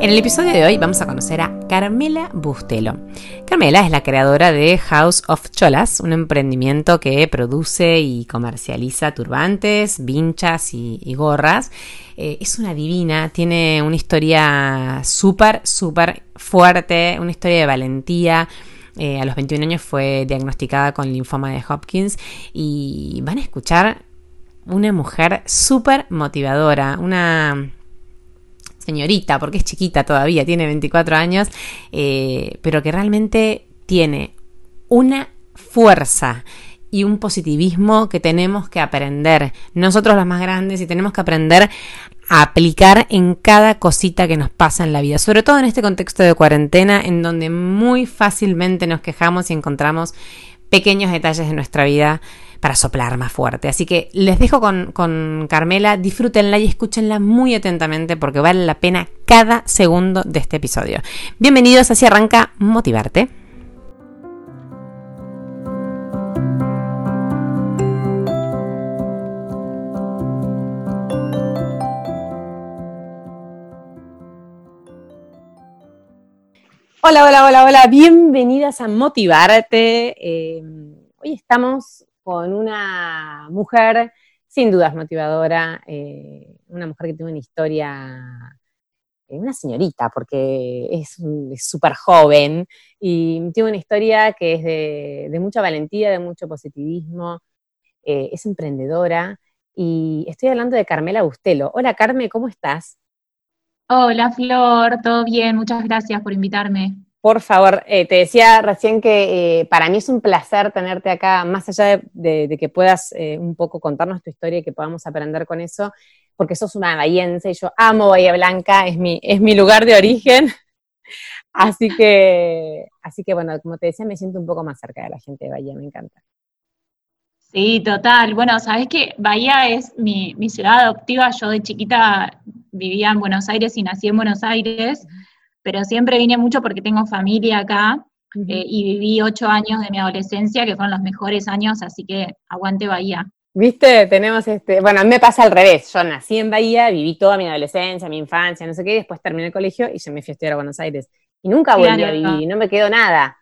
En el episodio de hoy vamos a conocer a Carmela Bustelo. Carmela es la creadora de House of Cholas, un emprendimiento que produce y comercializa turbantes, vinchas y, gorras. Eh, es una divina, tiene una historia súper, súper fuerte, una historia de valentía. Eh, a los 21 años fue diagnosticada con linfoma de Hopkins y van a escuchar una mujer súper motivadora, una señorita, porque es chiquita todavía, tiene 24 años, eh, pero que realmente tiene una fuerza y un positivismo que tenemos que aprender, nosotros los más grandes, y tenemos que aprender a aplicar en cada cosita que nos pasa en la vida, sobre todo en este contexto de cuarentena, en donde muy fácilmente nos quejamos y encontramos pequeños detalles de nuestra vida para soplar más fuerte. Así que les dejo con, con Carmela, disfrútenla y escúchenla muy atentamente porque vale la pena cada segundo de este episodio. Bienvenidos, así arranca Motivarte. Hola, hola, hola, hola, bienvenidas a Motivarte. Eh, hoy estamos con una mujer sin dudas motivadora, eh, una mujer que tiene una historia, eh, una señorita, porque es súper joven y tiene una historia que es de, mucha valentía, de mucho positivismo, eh, es emprendedora y estoy hablando de Carmela Bustelo. Hola Carme, ¿cómo estás? Hola Flor, todo bien, muchas gracias por invitarme. Por favor, eh, te decía recién que eh, para mí es un placer tenerte acá, más allá de, que puedas eh, un poco contarnos tu historia y que podamos aprender con eso, porque sos una bahiense y yo amo Bahía Blanca, es mi, es mi lugar de origen. Así que, así que, bueno, como te decía, me siento un poco más cerca de la gente de Bahía, me encanta. Sí, total. Bueno, sabes que Bahía es mi, mi ciudad adoptiva. Yo de chiquita vivía en Buenos Aires y nací en Buenos Aires pero siempre vine mucho porque tengo familia acá eh, y viví ocho años de mi adolescencia, que fueron los mejores años, así que aguante Bahía. Viste, tenemos este, bueno, a mí me pasa al revés, yo nací en Bahía, viví toda mi adolescencia, mi infancia, no sé qué, después terminé el colegio y yo me fui a estudiar a Buenos Aires. Y nunca volví a vivir, no me quedó nada,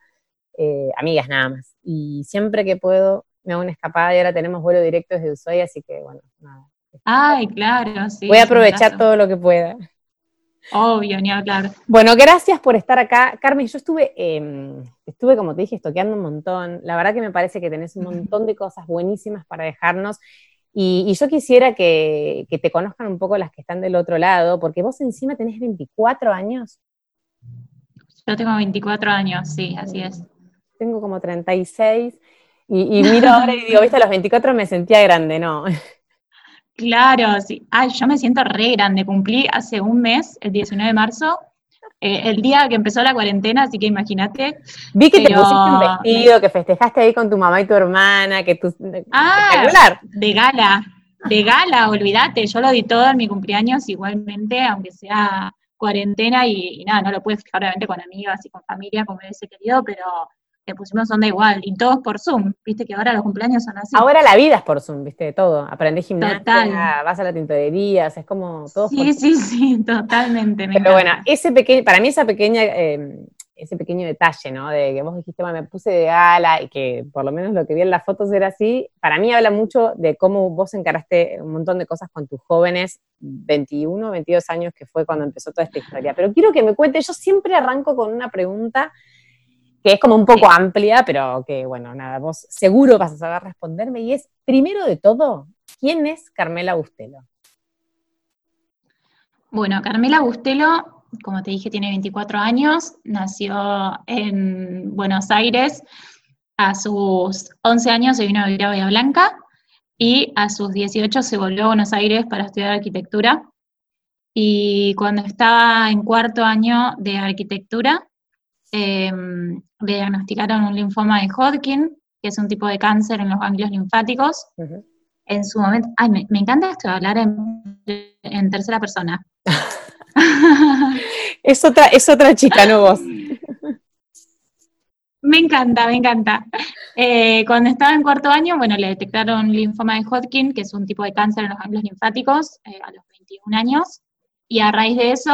eh, amigas nada más. Y siempre que puedo me hago una escapada y ahora tenemos vuelo directo desde Ushuaia, así que bueno, nada. Ay, claro, sí. Voy a aprovechar todo lo que pueda. Obvio, ni hablar. Bueno, gracias por estar acá. Carmen, yo estuve, em, estuve, como te dije, estoqueando un montón. La verdad que me parece que tenés un montón de cosas buenísimas para dejarnos. Y, yo quisiera que, te conozcan un poco las que están del otro lado, porque vos encima tenés 24 años. Yo tengo 24 años, sí, así es. Tengo como 36. Y, y miro ahora y digo, viste, a los 24 me sentía grande, ¿no? Claro, sí. Ay, yo me siento re grande. Cumplí hace un mes, el 19 de marzo, eh, el día que empezó la cuarentena, así que imagínate. Vi que te pusiste un vestido, que festejaste ahí con tu mamá y tu hermana, que tú... Ah, de gala, de gala, olvídate. Yo lo di todo en mi cumpleaños igualmente, aunque sea cuarentena y, y nada, no lo pude fijar obviamente con amigas y con familia como ese querido, pero le pusimos onda igual, y todos por Zoom, viste que ahora los cumpleaños son así. Ahora la vida es por Zoom, viste, de todo. Aprendés gimnasia, vas a la tintorería, es como todo Sí, sí, sí, totalmente. Pero bueno, ese pequeño, para mí esa pequeña, em, ese pequeño detalle, ¿no? De que vos dijiste, me puse de gala y que por lo menos lo que vi en las fotos era así, para mí habla mucho de cómo vos encaraste un montón de cosas con tus jóvenes, 21, 22 años, que fue cuando empezó toda esta historia. Pero quiero que me cuentes, yo siempre arranco con una pregunta que es como un poco amplia, pero que bueno, nada, vos seguro vas a saber responderme, y es, primero de todo, ¿quién es Carmela Bustelo? Bueno, Carmela Bustelo, como te dije, tiene 24 años, nació en Buenos Aires, a sus 11 años se vino a vivir a Bahía Blanca, y a sus 18 se volvió a Buenos Aires para estudiar arquitectura. Y cuando estaba en cuarto año de arquitectura, Em, le diagnosticaron un linfoma de Hodgkin, que es un tipo de cáncer en los ganglios linfáticos. en su momento, ay, me, encanta esto de hablar en, tercera persona. es, otra, es otra chica, no vos. Me encanta, me encanta. Eh, cuando estaba en cuarto año, bueno, le detectaron linfoma de Hodgkin, que es un tipo de cáncer en los ganglios linfáticos, eh, a los 21 años, y a raíz de eso,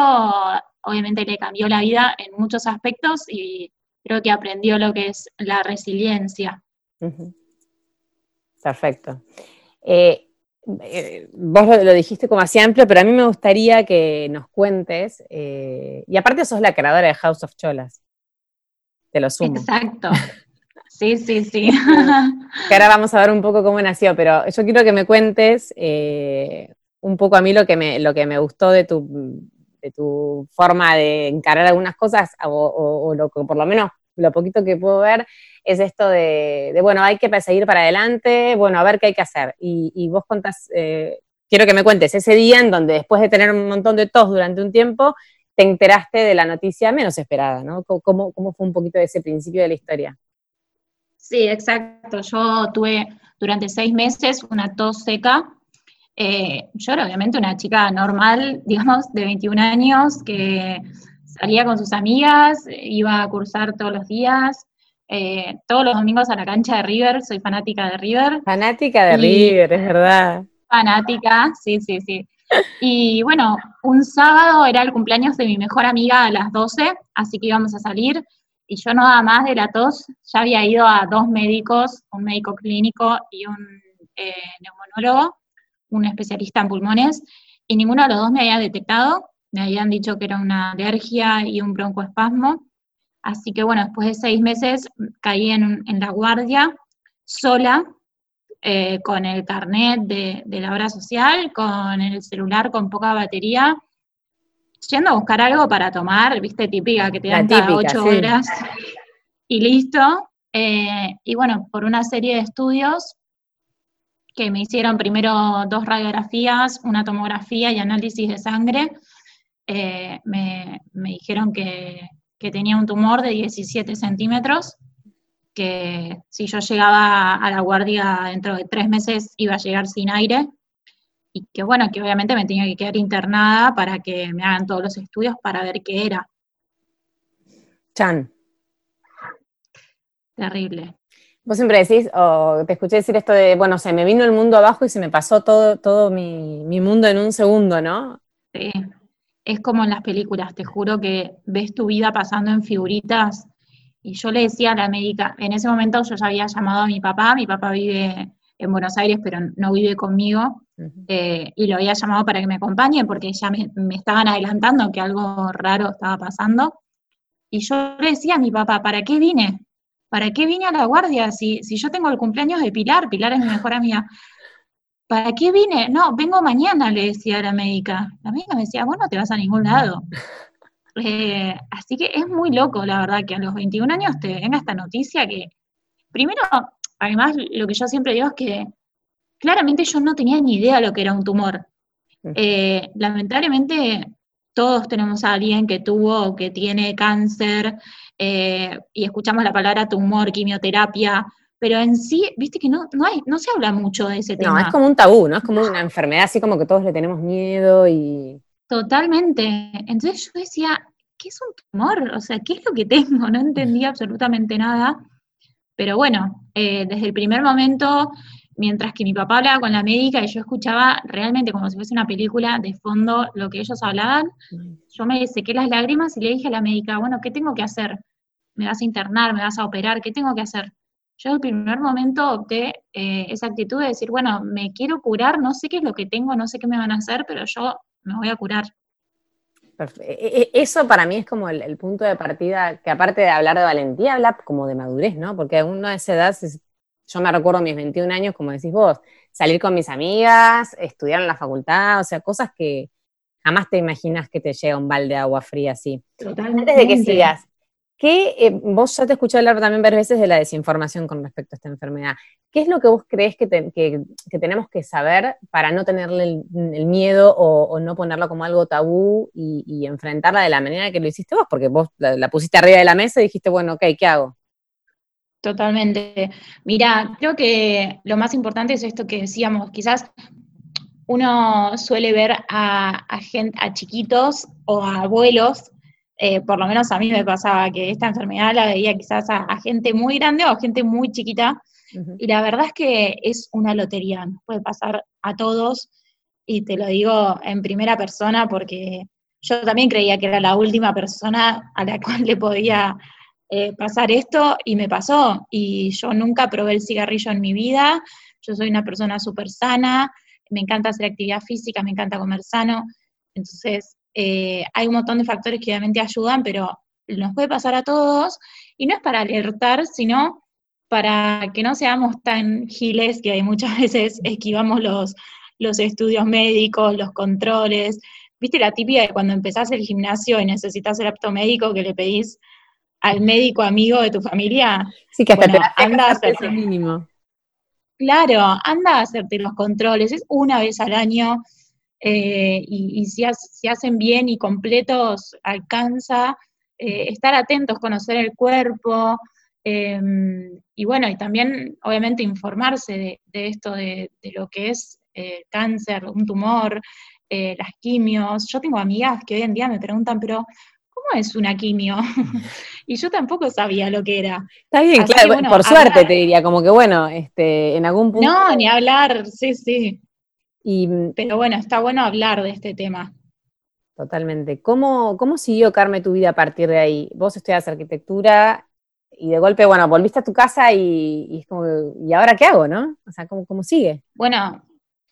obviamente le cambió la vida en muchos aspectos y creo que aprendió lo que es la resiliencia. Perfecto. Eh, vos lo, dijiste como así amplio, pero a mí me gustaría que nos cuentes, y aparte sos la creadora de House of Cholas. Te lo sumo. Exacto. Sí, sí, sí. que ahora vamos a ver un poco cómo nació, pero yo quiero que me cuentes eh, un poco a mí lo que me, lo que me gustó de tu, de tu forma de encarar algunas cosas, o, por lo menos lo poquito que puedo ver, es esto de, bueno, hay que seguir para adelante, bueno, a ver qué hay que hacer. Y, vos contás, eh, quiero que me cuentes ese día en donde después de tener un montón de tos durante un tiempo, te enteraste de la noticia menos esperada, ¿no? ¿Cómo, cómo fue un poquito de ese principio de la historia? Sí, exacto. Yo tuve durante seis meses una tos seca. Eh, yo era obviamente una chica normal, digamos, de 21 años, que salía con sus amigas, iba a cursar todos los días, eh, todos los domingos a la cancha de River, soy fanática de River. Fanática de River, es verdad. Fanática, sí, sí, sí. Y bueno, un sábado era el cumpleaños de mi mejor amiga a las 12, así que íbamos a salir. Y yo nada más de la tos, ya había ido a dos médicos, un médico clínico y un eh, neumonólogo, un especialista en pulmones, y ninguno de los dos me había detectado. Me habían dicho que era una alergia y un broncoespasmo. Así que bueno, después de seis meses caí en, en la guardia sola, eh, con el carnet de, la obra social, con el celular con poca batería, yendo a buscar algo para tomar, viste, típica, que te dan cada ocho horas y listo. Eh, y bueno, por una serie de estudios que me hicieron primero dos radiografías, una tomografía y análisis de sangre, eh, me, dijeron que, que tenía un tumor de 17 centímetros que si yo llegaba a la guardia dentro de tres meses iba a llegar sin aire y que bueno, que obviamente me tenía que quedar internada para que me hagan todos los estudios para ver qué era. Chan. Terrible. Vos siempre decís, o te escuché decir esto de, bueno, se me vino el mundo abajo y se me pasó todo, todo mi, mi mundo en un segundo, ¿no? Sí, es como en las películas, te juro que ves tu vida pasando en figuritas y yo le decía a la médica, en ese momento yo ya había llamado a mi papá, mi papá vive en Buenos Aires, pero no vive conmigo, eh, y lo había llamado para que me acompañe porque ya me, estaban adelantando que algo raro estaba pasando. Y yo le decía a mi papá, ¿para qué vine? ¿Para qué vine a la guardia? Si, si yo tengo el cumpleaños de Pilar, Pilar es mi mejor amiga. ¿Para qué vine? No, vengo mañana, le decía a la médica. La médica me decía, vos no te vas a ningún lado. Eh, así que es muy loco, la verdad, que a los 21 años te venga esta noticia que, primero, además, lo que yo siempre digo es que claramente yo no tenía ni idea de lo que era un tumor. Eh, lamentablemente, todos tenemos a alguien que tuvo o que tiene cáncer eh, y escuchamos la palabra tumor, quimioterapia, pero en sí, viste que no, no, hay, no se habla mucho de ese tema. No, es como un tabú, ¿no? Es como una enfermedad así como que todos le tenemos miedo y... Totalmente. Entonces yo decía, ¿qué es un tumor? O sea, ¿qué es lo que tengo? No entendía absolutamente nada. Pero bueno, eh, desde el primer momento, mientras que mi papá hablaba con la médica y yo escuchaba realmente como si fuese una película de fondo lo que ellos hablaban, yo me sequé las lágrimas y le dije a la médica, bueno, ¿qué tengo que hacer? ¿Me vas a internar? ¿Me vas a operar? ¿Qué tengo que hacer? Yo en el primer momento opté eh, esa actitud de decir, bueno, me quiero curar, no sé qué es lo que tengo, no sé qué me van a hacer, pero yo me voy a curar. E, e, eso para mí es como el, punto de partida, que aparte de hablar de valentía, habla como de madurez, ¿no? Porque a uno de esa edad, yo me recuerdo mis 21 años, como decís vos, salir con mis amigas, estudiar en la facultad, o sea, cosas que jamás te imaginas que te llega un balde de agua fría así. Totalmente. Antes de que sigas, ¿Qué, eh, vos ya te escuché hablar también varias veces de la desinformación con respecto a esta enfermedad. ¿Qué es lo que vos crees que, tenemos que saber para no tenerle el, miedo o, no ponerlo como algo tabú y, enfrentarla de la manera que lo hiciste vos? Porque vos la, pusiste arriba de la mesa y dijiste, bueno, ok, ¿qué hago? Totalmente. Mira, creo que lo más importante es esto que decíamos, quizás uno suele ver a, gente, a chiquitos o a abuelos, eh, por lo menos a mí me pasaba que esta enfermedad la veía quizás a, gente muy grande o a gente muy chiquita, y la verdad es que es una lotería, puede pasar a todos, y te lo digo en primera persona porque yo también creía que era la última persona a la cual le podía eh, pasar esto, y me pasó, y yo nunca probé el cigarrillo en mi vida, yo soy una persona súper sana, me encanta hacer actividad física, me encanta comer sano, entonces eh, hay un montón de factores que obviamente ayudan, pero nos puede pasar a todos, y no es para alertar, sino para que no seamos tan giles que hay muchas veces esquivamos los, los estudios médicos, los controles. ¿Viste la típica de cuando empezás el gimnasio y necesitas el apto médico que le pedís al médico amigo de tu familia? Sí, que hasta te anda a hacer mínimo. Claro, anda a hacerte los controles, es una vez al año, eh, y, si, hacen bien y completos, alcanza. Eh, estar atentos, conocer el cuerpo, em, y bueno, y también obviamente informarse de, esto, de, lo que es eh, cáncer, un tumor, las quimios. Yo tengo amigas que hoy en día me preguntan, pero ¿cómo es una quimio? y yo tampoco sabía lo que era. Está bien, claro, por suerte te diría, como que bueno, este, en algún punto. No, ni hablar, sí, sí. Y, Pero bueno, está bueno hablar de este tema. Totalmente. ¿Cómo, cómo siguió, Carme, tu vida a partir de ahí? Vos estudias arquitectura y de golpe, bueno, volviste a tu casa y, es como, ¿y ahora qué hago, no? O sea, ¿cómo, cómo sigue? Bueno,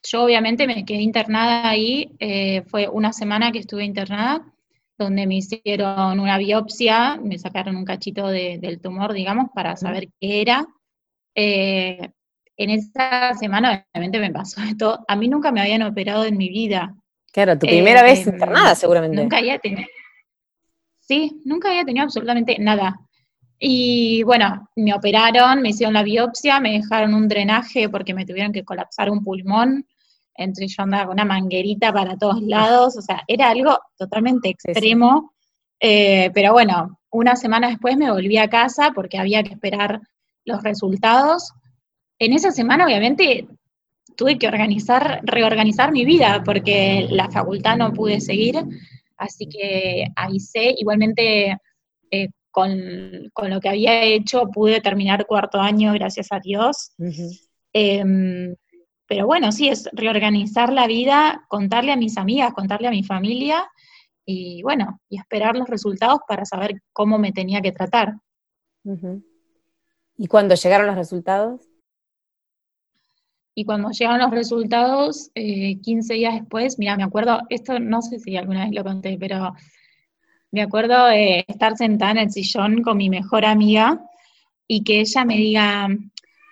yo obviamente me quedé internada ahí, eh, fue una semana que estuve internada donde me hicieron una biopsia, me sacaron un cachito del tumor, digamos, para saber qué era. Eh, en esa semana obviamente me pasó esto. A mí nunca me habían operado en mi vida. Claro, tu primera vez eh, internada seguramente. Nunca había tenido. Sí, nunca había tenido absolutamente nada. Y bueno, me operaron, me hicieron la biopsia, me dejaron un drenaje porque me tuvieron que colapsar un pulmón entre yo andaba con una manguerita para todos lados, o sea, era algo totalmente extremo, eh, pero bueno, una semana después me volví a casa porque había que esperar los resultados. En esa semana, obviamente, tuve que organizar, reorganizar mi vida porque la facultad no pude seguir, así que avisé, igualmente eh, con, lo que había hecho pude terminar cuarto año, gracias a Dios. Pero bueno, sí, es reorganizar la vida, contarle a mis amigas, contarle a mi familia y bueno, y esperar los resultados para saber cómo me tenía que tratar. ¿Y cuando llegaron los resultados? Y cuando llegaron los resultados, 15 eh, días después, mira, me acuerdo, esto no sé si alguna vez lo conté, pero me acuerdo de estar sentada en el sillón con mi mejor amiga y que ella me diga,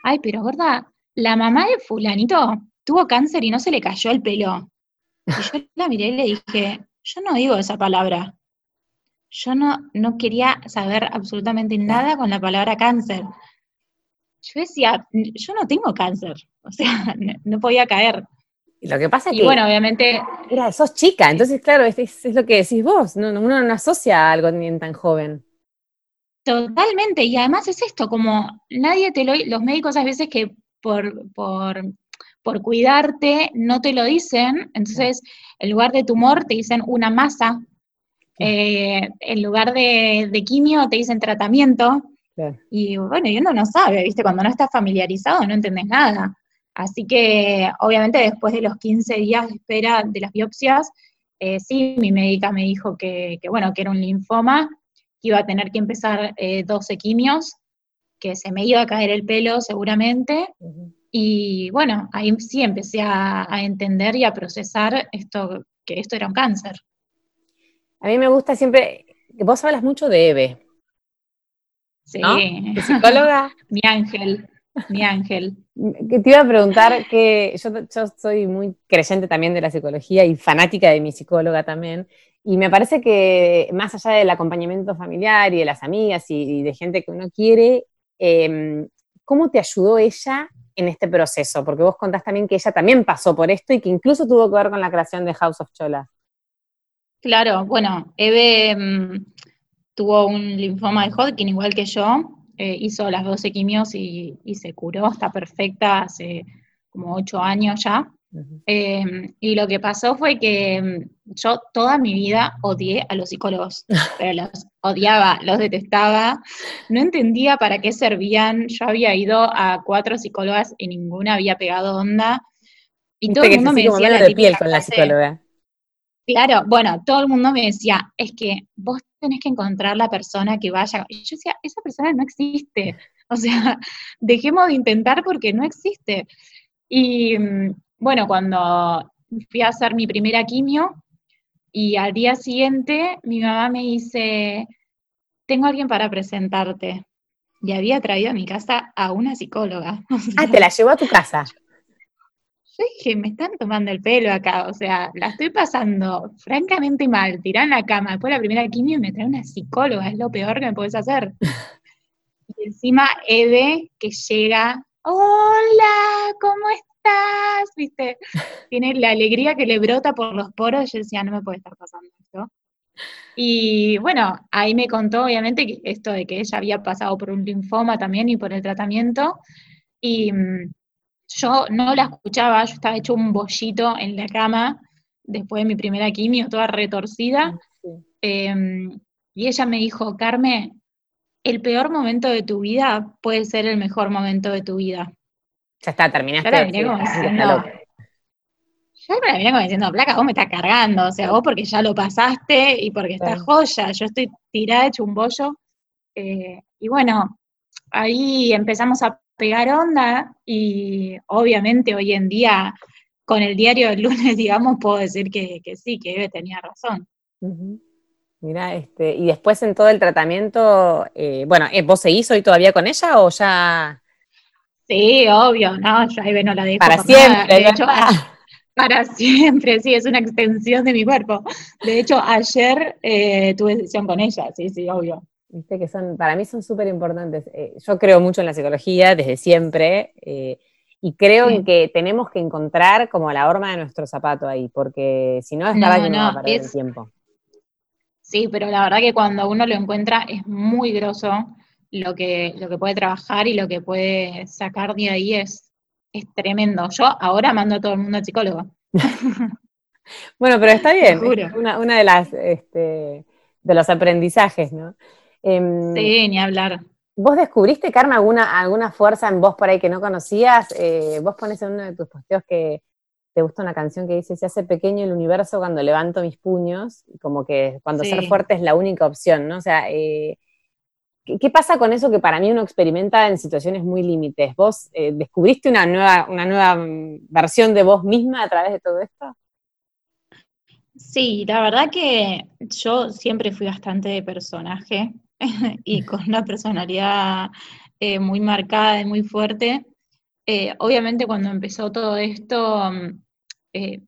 ay, pero gorda, la mamá de fulanito tuvo cáncer y no se le cayó el pelo. Y yo la miré y le dije, yo no digo esa palabra. Yo no, no quería saber absolutamente nada con la palabra cáncer. Yo decía, yo no tengo cáncer, o sea, no, podía caer. Lo que pasa es y bueno, obviamente... Era, sos chica, entonces claro, es, es, lo que decís vos, no, uno no asocia algo ni tan joven. Totalmente, y además es esto, como nadie te lo... Los médicos a veces que por, por, por cuidarte, no te lo dicen, entonces en lugar de tumor te dicen una masa, eh, en lugar de, quimio te dicen tratamiento, y bueno, y uno no sabe, ¿viste? Cuando no estás familiarizado no entendés nada. Así que obviamente después de los 15 días de espera de las biopsias, eh, sí, mi médica me dijo que, bueno, que era un linfoma, que iba a tener que empezar 12 eh, quimios, que se me iba a caer el pelo seguramente. Y bueno, ahí sí empecé a, entender y a procesar esto, que esto era un cáncer. A mí me gusta siempre, vos hablas mucho de Eve. Sí. psicóloga? mi ángel, mi ángel. Que te iba a preguntar que yo, yo soy muy creyente también de la psicología y fanática de mi psicóloga también. Y me parece que más allá del acompañamiento familiar y de las amigas y de gente que uno quiere, Em, ¿Cómo te ayudó ella en este proceso? Porque vos contás también que ella también pasó por esto y que incluso tuvo que ver con la creación de House of Chola. Claro, bueno, Eve em, tuvo un linfoma de Hodgkin igual que yo. eh, hizo las 12 quimios y, y, se curó, está perfecta hace como 8 años ya. Em, y lo que pasó fue que em, yo toda mi vida odié a los psicólogos, pero los odiaba, los detestaba, no entendía para qué servían, yo había ido a cuatro psicólogas y ninguna había pegado onda, y todo el mundo me decía la de piel con la psicóloga. Claro, bueno, todo el mundo me decía, es que vos tenés que encontrar la persona que vaya, y yo decía, esa persona no existe, o sea, dejemos de intentar porque no existe. Y mm, bueno, cuando fui a hacer mi primera quimio y al día siguiente mi mamá me dice, tengo alguien para presentarte. Y había traído a mi casa a una psicóloga. ah, te la llevó a tu casa. Yo dije, me están tomando el pelo acá, o sea, la estoy pasando francamente mal, tirada en la cama, después de la primera quimio me trae una psicóloga, es lo peor que me puedes hacer. y encima Eve, que llega, hola, ¿cómo estás? ¿Viste? Tiene la alegría que le brota por los poros. Yo decía, no me puede estar pasando esto. Y bueno, ahí me contó, obviamente, esto de que ella había pasado por un linfoma también y por el tratamiento. Y mm, yo no la escuchaba, yo estaba hecho un bollito en la cama después de mi primera quimio, toda retorcida. Em, y ella me dijo, Carmen, el peor momento de tu vida puede ser el mejor momento de tu vida. Ya está, terminaste. Ya la como diciendo, me la venía como diciendo, placa, vos me estás cargando, o sea, vos porque ya lo pasaste y porque estás joya, yo estoy tirada hecho un bollo. Eh, y bueno, ahí empezamos a pegar onda y obviamente hoy en día con el diario del lunes, digamos, puedo decir que, sí, que Eve tenía razón. Mira, este, y después en todo el tratamiento, eh, bueno, eh, ¿vos seguís hoy todavía con ella o ya Sí, obvio, no, yo ahí no la dejo. Para siempre. De hecho, para siempre, sí, es una extensión de mi cuerpo. De hecho, ayer eh, tuve sesión con ella, sí, sí, obvio. Viste que son, para mí son súper importantes. Eh, yo creo mucho en la psicología desde siempre eh, y creo en que tenemos que encontrar como la horma de nuestro zapato ahí, porque si no, es que no va a perder el tiempo. Sí, pero la verdad que cuando uno lo encuentra es muy groso lo que, lo que puede trabajar y lo que puede sacar de ahí es, es tremendo. Yo ahora mando a todo el mundo al psicólogo. bueno, pero está bien. Una, una, de las este, de los aprendizajes, ¿no? Em, sí, ni hablar. ¿Vos descubriste, Carmen, alguna, alguna fuerza en vos por ahí que no conocías? Eh, vos pones en uno de tus posteos que te gusta una canción que dice, se hace pequeño el universo cuando levanto mis puños, como que cuando ser fuerte es la única opción, ¿no? O sea, eh, ¿Qué pasa con eso que para mí uno experimenta en situaciones muy límites? ¿Vos eh, descubriste una nueva, una nueva mm, versión de vos misma a través de todo esto? Sí, la verdad que yo siempre fui bastante de personaje y con una personalidad eh, muy marcada y muy fuerte. Eh, obviamente cuando empezó todo esto, mm,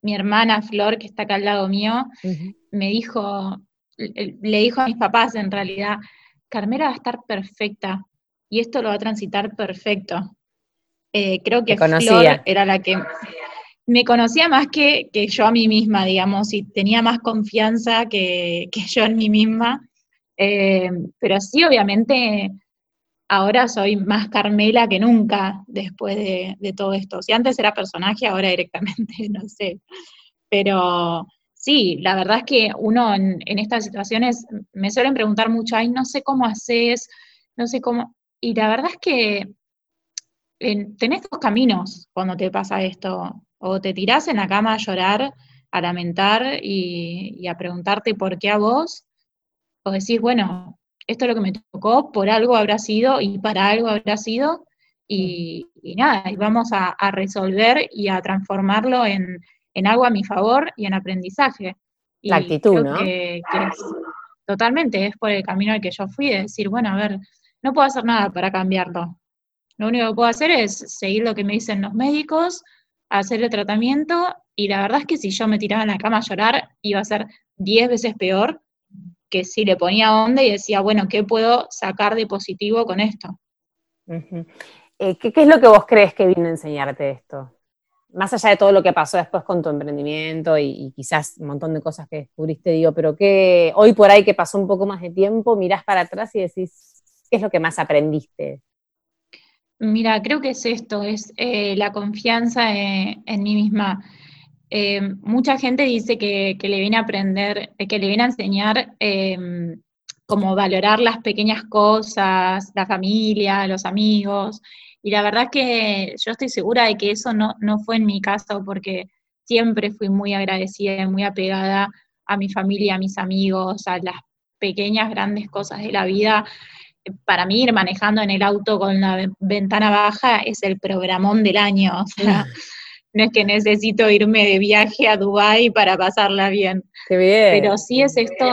mi hermana Flor, que está acá al lado mío, me dijo, le dijo a mis papás en realidad, Carmela va a estar perfecta y esto lo va a transitar perfecto. Eh, creo que Flor era la que me conocía más que, yo a mí misma, digamos, y tenía más confianza que, yo en mí misma. Eh, pero sí, obviamente, ahora soy más Carmela que nunca después de, todo esto. Si antes era personaje, ahora directamente, no sé. Pero sí, la verdad es que uno en, estas situaciones me suelen preguntar mucho, ay, no sé cómo haces, no sé cómo. Y la verdad es que tenés dos caminos cuando te pasa esto. O te tirás en la cama a llorar, a lamentar y, a preguntarte por qué a vos, o decís, bueno, esto es lo que me tocó, por algo habrá sido y para algo habrá sido, y, nada, y vamos a resolver y a transformarlo en, en algo a mi favor y en aprendizaje. la actitud, ¿no? totalmente, es por el camino al que yo fui, de decir, bueno, a ver, no puedo hacer nada para cambiarlo. Lo único que puedo hacer es seguir lo que me dicen los médicos, hacer el tratamiento, y la verdad es que si yo me tiraba en la cama a llorar, iba a ser diez veces peor que si le ponía onda y decía, bueno, ¿qué puedo sacar de positivo con esto? Eh, ¿qué, ¿Qué es lo que vos crees que vino a enseñarte esto? más allá de todo lo que pasó después con tu emprendimiento y, quizás un montón de cosas que descubriste, digo, pero que hoy por ahí que pasó un poco más de tiempo, mirás para atrás y decís, ¿Qué es lo que más aprendiste? Mira, creo que es esto, es eh, la confianza en, mí misma. Eh, mucha gente dice que, le viene a aprender, que le viene a enseñar em, cómo valorar las pequeñas cosas, la familia, los amigos. Y la verdad que yo estoy segura de que eso no, no fue en mi caso, porque siempre fui muy agradecida y muy apegada a mi familia, a mis amigos, a las pequeñas, grandes cosas de la vida para mí ir manejando en el auto con la ventana baja es el programón del año. O sea, no es que necesito irme de viaje a Dubái para pasarla bien. Qué bien. Pero sí es esto,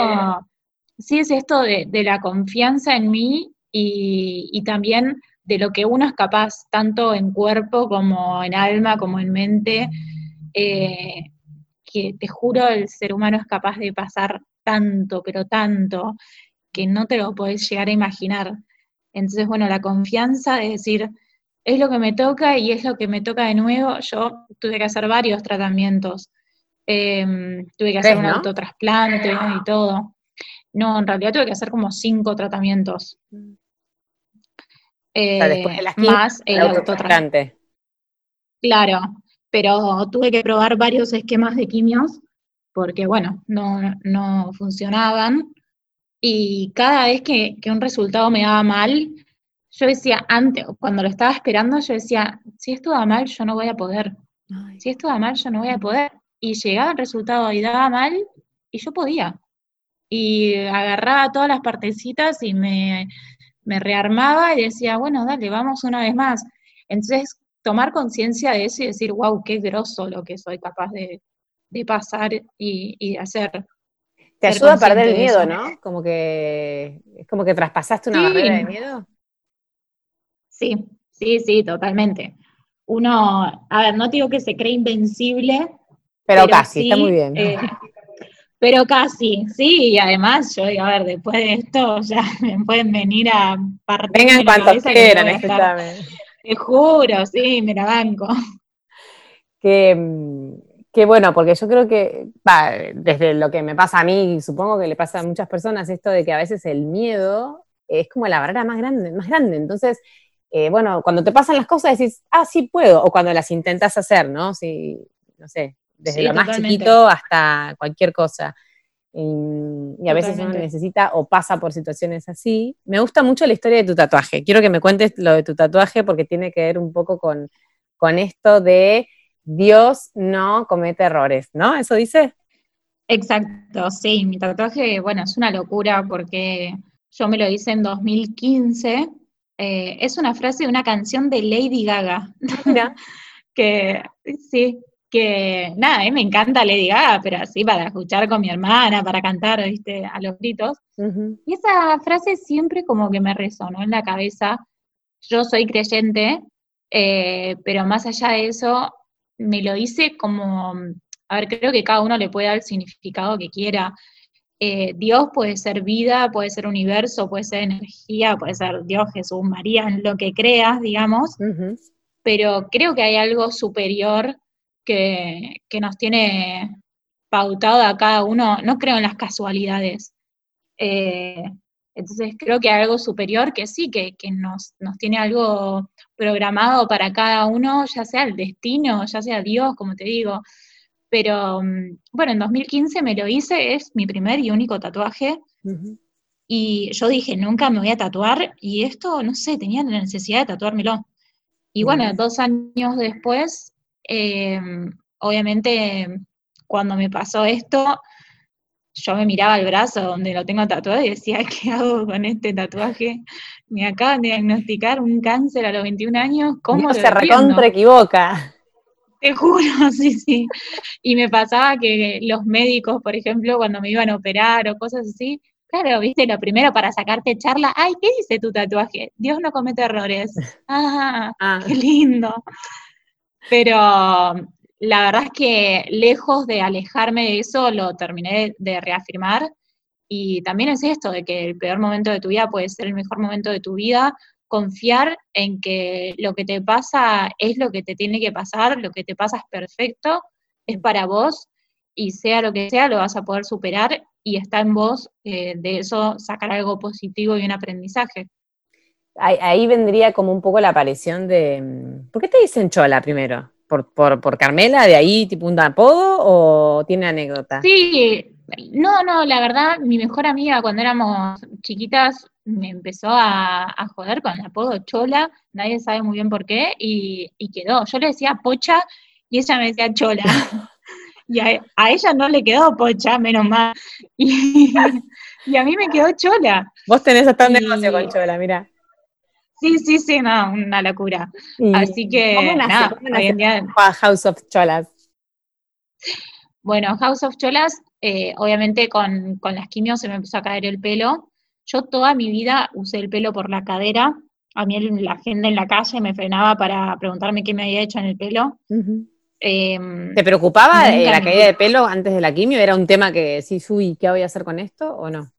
sí es esto de, la confianza en mí y, también de lo que uno es capaz, tanto en cuerpo como en alma, como en mente, eh, que te juro el ser humano es capaz de pasar tanto, pero tanto, que no te lo podés llegar a imaginar. Entonces, bueno, la confianza de decir, es lo que me toca y es lo que me toca de nuevo. Yo tuve que hacer varios tratamientos. Em, tuve que hacer un autotrasplante y todo. No, en realidad tuve que hacer como cinco tratamientos. Eh, más el autotrasplante. Claro, pero tuve que probar varios esquemas de quimios porque, bueno, no, no funcionaban. Y cada vez que, un resultado me daba mal, yo decía, antes, cuando lo estaba esperando, yo decía, si esto da mal, yo no voy a poder. Si esto da mal, yo no voy a poder. Y llegaba el resultado y daba mal, y yo podía. Y agarraba todas las partecitas y me, rearmaba y decía, bueno, dale, vamos una vez más. Entonces, tomar conciencia de eso y decir, wow, qué grosso lo que soy capaz de, pasar y, y de hacer. Te ayuda a perder el miedo, ¿no? Como que es como que traspasaste una barrera de miedo. Sí, sí, sí, totalmente. Uno, a ver, no digo que se cree invencible. Pero, casi, está muy bien. Eh, pero casi, sí, y además yo digo, a ver, después de esto ya me pueden venir a partir. Vengan cuantos quieran, exactamente. Te juro, sí, me la banco. Que Qué bueno, porque yo creo que, desde lo que me pasa a mí, supongo que le pasa a muchas personas, esto de que a veces el miedo es como la barrera más grande, más grande. Entonces, eh, bueno, cuando te pasan las cosas decís, ah, sí puedo, o cuando las intentas hacer, ¿no? Si, no sé, desde lo más chiquito hasta cualquier cosa. Y, a veces uno necesita o pasa por situaciones así. Me gusta mucho la historia de tu tatuaje. Quiero que me cuentes lo de tu tatuaje porque tiene que ver un poco con, con esto de Dios no comete errores, ¿no? ¿Eso dice? Exacto, sí, mi tatuaje, bueno, es una locura porque yo me lo hice en 2015. Eh, es una frase de una canción de Lady Gaga. que sí, que nada, mí me encanta Lady Gaga, pero así para escuchar con mi hermana, para cantar, viste, a los gritos. Y esa frase siempre como que me resonó en la cabeza. Yo soy creyente, eh, pero más allá de eso, me lo hice como, a ver, creo que cada uno le puede dar el significado que quiera. Eh, Dios puede ser vida, puede ser universo, puede ser energía, puede ser Dios, Jesús, María, lo que creas, digamos, pero creo que hay algo superior que, nos tiene pautado a cada uno, no creo en las casualidades. Eh, entonces creo que hay algo superior que sí, que, nos, nos, tiene algo programado para cada uno, ya sea el destino, ya sea Dios, como te digo. Pero mm, bueno, en 2015 me lo hice, es mi primer y único tatuaje. Y yo dije, nunca me voy a tatuar, y esto, no sé, tenía la necesidad de tatuármelo. Y bueno, dos años después, em, obviamente, cuando me pasó esto, yo me miraba el brazo donde lo tengo tatuado y decía, ¿qué hago con este tatuaje? Me acaban de diagnosticar un cáncer a los 21 años, ¿cómo se recontra equivoca? Te juro, sí, sí. Y me pasaba que los médicos, por ejemplo, cuando me iban a operar o cosas así, claro, viste, lo primero para sacarte charla, ay, ¿qué dice tu tatuaje? Dios no comete errores. Ah, ah. qué lindo. Pero la verdad es que lejos de alejarme de eso, lo terminé de reafirmar. Y también es esto, de que el peor momento de tu vida puede ser el mejor momento de tu vida. Confiar en que lo que te pasa es lo que te tiene que pasar, lo que te pasa es perfecto, es para vos y sea lo que sea, lo vas a poder superar y está en vos eh, de eso sacar algo positivo y un aprendizaje. ahí, vendría como un poco la aparición de... Mm, ¿Por qué te dicen chola primero? ¿Por, por, por Carmela, de ahí tipo un apodo o tiene anécdota? Sí, no, no, la verdad, mi mejor amiga cuando éramos chiquitas me empezó a, joder con el apodo Chola, nadie sabe muy bien por qué, y, quedó. Yo le decía Pocha y ella me decía Chola. y a, ella no le quedó Pocha, menos mal. Y, a mí me quedó Chola. Vos tenés hasta un negocio con Chola, mira. Sí, sí, sí, no, una locura. Así que, nada, hoy en día... House of Cholas. Bueno, House of Cholas, eh, obviamente con, con las quimios se me empezó a caer el pelo, yo toda mi vida usé el pelo por la cadera. A mí la gente en la calle me frenaba para preguntarme qué me había hecho en el pelo. Em, ¿Te preocupaba la caída de pelo antes de la quimio? ¿Era un tema que sí, uy, ¿qué voy a hacer con esto o no?